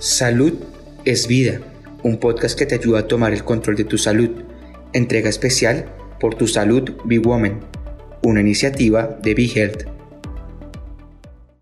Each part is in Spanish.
Salud es vida, un podcast que te ayuda a tomar el control de tu salud. Entrega especial por tu salud Be Woman, una iniciativa de Be Health.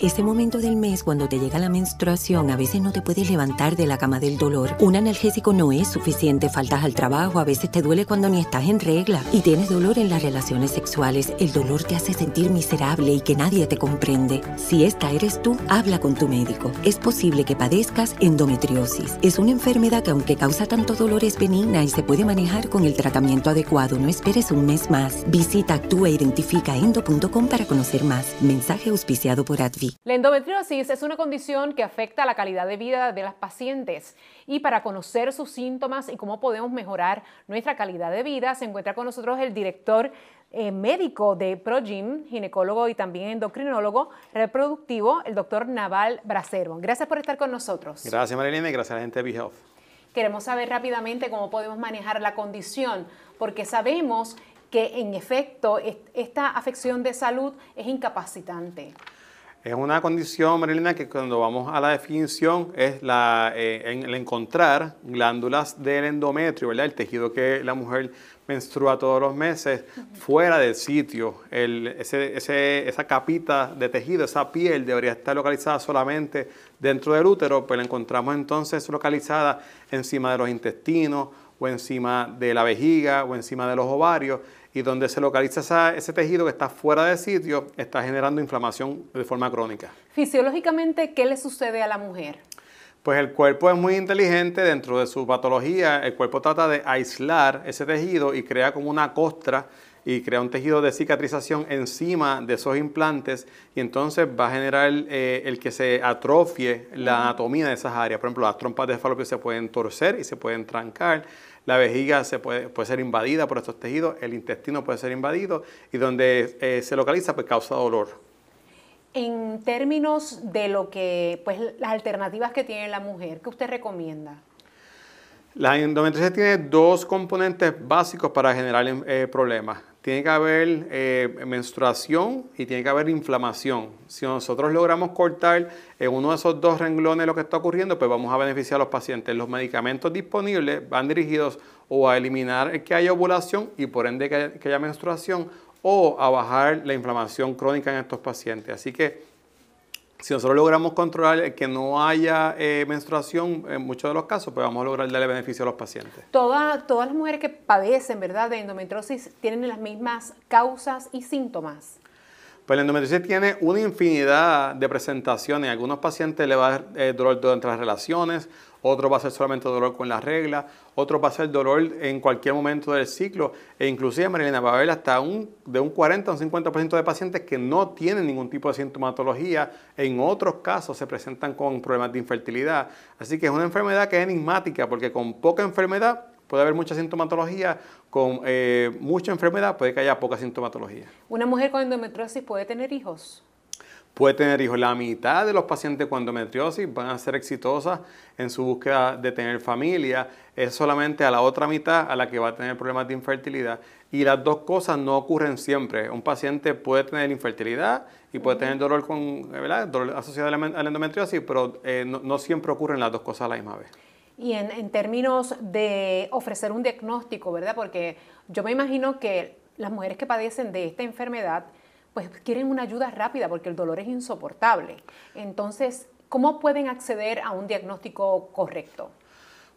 Ese momento del mes cuando te llega la menstruación, a veces no te puedes levantar de la cama del dolor. Un analgésico no es suficiente, faltas al trabajo, a veces te duele cuando ni estás en regla y tienes dolor en las relaciones sexuales. El dolor te hace sentir miserable y que nadie te comprende. Si esta eres tú, habla con tu médico. Es posible que padezcas endometriosis. Es una enfermedad que aunque causa tanto dolor es benigna y se puede manejar con el tratamiento adecuado. No esperes un mes más. Visita actúaidentificaendo.com para conocer más. Mensaje auspiciado por Advi. La endometriosis es una condición que afecta la calidad de vida de las pacientes y para conocer sus síntomas y cómo podemos mejorar nuestra calidad de vida se encuentra con nosotros el director eh, médico de ProGym, ginecólogo y también endocrinólogo reproductivo, el doctor Naval Bracero. Gracias por estar con nosotros. Gracias Marilena y gracias a la gente de BeHealth. Queremos saber rápidamente cómo podemos manejar la condición, porque sabemos que en efecto esta afección de salud es incapacitante. Es una condición, Marilena, que cuando vamos a la definición es la, eh, el encontrar glándulas del endometrio, ¿verdad? El tejido que la mujer menstrua todos los meses, fuera del sitio. Esa capita de tejido, esa piel debería estar localizada solamente dentro del útero, pero la encontramos entonces localizada encima de los intestinos o encima de la vejiga o encima de los ovarios y donde se localiza ese tejido que está fuera de sitio, está generando inflamación de forma crónica. Fisiológicamente, ¿qué le sucede a la mujer? Pues el cuerpo es muy inteligente dentro de su patología. El cuerpo trata de aislar ese tejido y crea como una costra y crea un tejido de cicatrización encima de esos implantes y entonces va a generar eh, el que se atrofie la anatomía de esas áreas. Por ejemplo, las trompas de falopio se pueden torcer y se pueden trancar. La vejiga se puede, puede ser invadida por estos tejidos, el intestino puede ser invadido y donde eh, se localiza pues causa dolor. En términos de lo que, pues las alternativas que tiene la mujer, ¿qué usted recomienda? La endometriosis tiene dos componentes básicos para generar eh, problemas tiene que haber eh, menstruación y tiene que haber inflamación. Si nosotros logramos cortar en uno de esos dos renglones lo que está ocurriendo, pues vamos a beneficiar a los pacientes. Los medicamentos disponibles van dirigidos o a eliminar que haya ovulación y por ende que haya menstruación o a bajar la inflamación crónica en estos pacientes. Así que si nosotros logramos controlar que no haya eh, menstruación en muchos de los casos, pues vamos a lograr darle beneficio a los pacientes. todas las mujeres que padecen, ¿verdad?, de endometriosis tienen las mismas causas y síntomas. Pues la endometriosis tiene una infinidad de presentaciones. algunos pacientes le va a dar eh, dolor durante las relaciones, otro va a ser solamente dolor con la regla, otro va a ser dolor en cualquier momento del ciclo, e inclusive Marilena va a haber hasta un, de un 40 a un 50% de pacientes que no tienen ningún tipo de sintomatología, en otros casos se presentan con problemas de infertilidad. Así que es una enfermedad que es enigmática, porque con poca enfermedad puede haber mucha sintomatología, con eh, mucha enfermedad puede que haya poca sintomatología. ¿Una mujer con endometriosis puede tener hijos? puede tener hijos. La mitad de los pacientes con endometriosis van a ser exitosas en su búsqueda de tener familia. Es solamente a la otra mitad a la que va a tener problemas de infertilidad. Y las dos cosas no ocurren siempre. Un paciente puede tener infertilidad y puede tener dolor, con, ¿verdad? dolor asociado a la endometriosis, pero eh, no, siempre ocurren las dos cosas a la misma vez. Y en, en términos de ofrecer un diagnóstico, ¿verdad? Porque yo me imagino que las mujeres que padecen de esta enfermedad, pues quieren una ayuda rápida porque el dolor es insoportable. Entonces, ¿cómo pueden acceder a un diagnóstico correcto?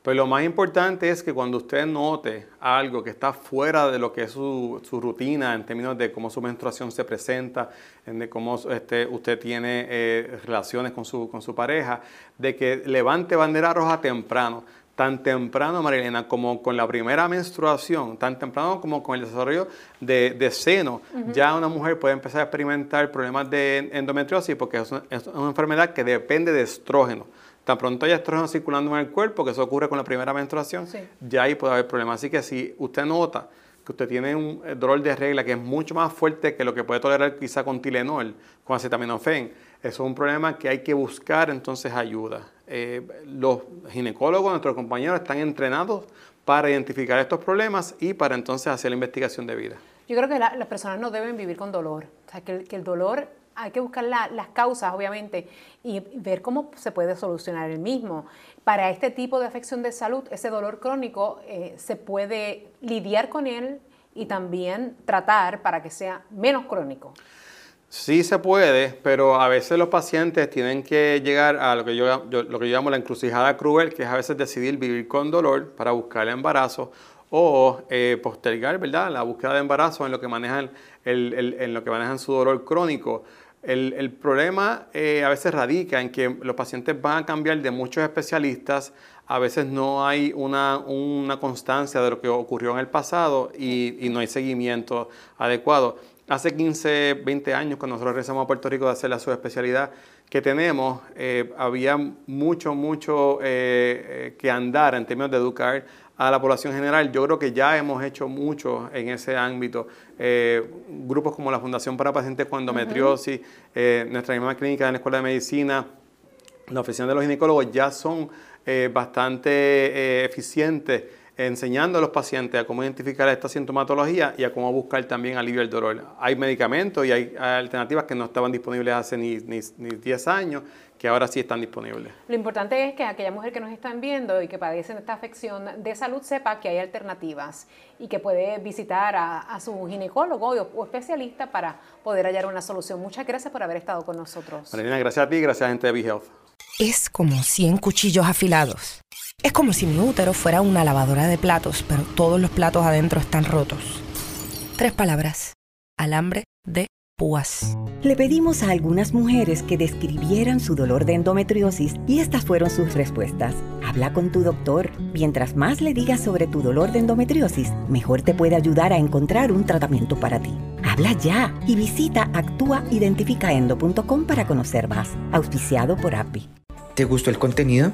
Pues lo más importante es que cuando usted note algo que está fuera de lo que es su, rutina en términos de cómo su menstruación se presenta, de cómo este, usted tiene eh, relaciones con su, con su pareja, de que levante bandera roja temprano tan temprano, Marilena, como con la primera menstruación, tan temprano como con el desarrollo de, seno, ya una mujer puede empezar a experimentar problemas de endometriosis porque es una, enfermedad que depende de estrógeno. Tan pronto hay estrógeno circulando en el cuerpo, que eso ocurre con la primera menstruación, ya ahí puede haber problemas. Así que si usted nota que usted tiene un eh, dolor de regla que es mucho más fuerte que lo que puede tolerar quizá con Tilenol, con acetaminofén, eso es un problema que hay que buscar entonces ayuda. Eh, los ginecólogos, nuestros compañeros, están entrenados para identificar estos problemas y para entonces hacer la investigación de vida. Yo creo que las personas no deben vivir con dolor. O sea, que, el dolor hay que buscar las causas, obviamente, y ver cómo se puede solucionar el mismo. Para este tipo de afección de salud, ese dolor crónico, eh, se puede lidiar con él y también tratar para que sea menos crónico. Sí se puede, pero a veces los pacientes tienen que llegar a lo que yo, lo que yo llamo la encrucijada cruel, que es a veces decidir vivir con dolor para buscar el embarazo o eh, postergar ¿verdad? la búsqueda de embarazo en lo que manejan, en lo que manejan su dolor crónico. El, problema eh, a veces radica en que los pacientes van a cambiar de muchos especialistas, a veces no hay una, constancia de lo que ocurrió en el pasado y, y no hay seguimiento adecuado. Hace 15, 20 años, cuando nosotros regresamos a Puerto Rico de hacer la subespecialidad que tenemos, eh, había mucho, mucho eh, que andar en términos de educar a la población general. Yo creo que ya hemos hecho mucho en ese ámbito. grupos como la Fundación para Pacientes con Endometriosis, nuestra misma clínica en la Escuela de Medicina, la oficina de los ginecólogos ya son bastante eficientes enseñando a los pacientes a cómo identificar esta sintomatología y a cómo buscar también alivio del dolor. Hay medicamentos y hay alternativas que no estaban disponibles hace ni, ni, 10 años que ahora sí están disponibles. Lo importante es que aquella mujer que nos están viendo y que padecen esta afección de salud sepa que hay alternativas y que puede visitar a, su ginecólogo o, especialista para poder hallar una solución. Muchas gracias por haber estado con nosotros. Marina, gracias a ti y gracias a gente de BeHealth. Es como 100 cuchillos afilados es como si mi útero fuera una lavadora de platos, pero todos los platos adentro están rotos. Tres palabras. Alambre de púas. Le pedimos a algunas mujeres que describieran su dolor de endometriosis y estas fueron sus respuestas. Habla con tu doctor. Mientras más le digas sobre tu dolor de endometriosis, mejor te puede ayudar a encontrar un tratamiento para ti. Habla ya y visita actuaidentificaendo.com para conocer más. Auspiciado por API. ¿Te gustó el contenido?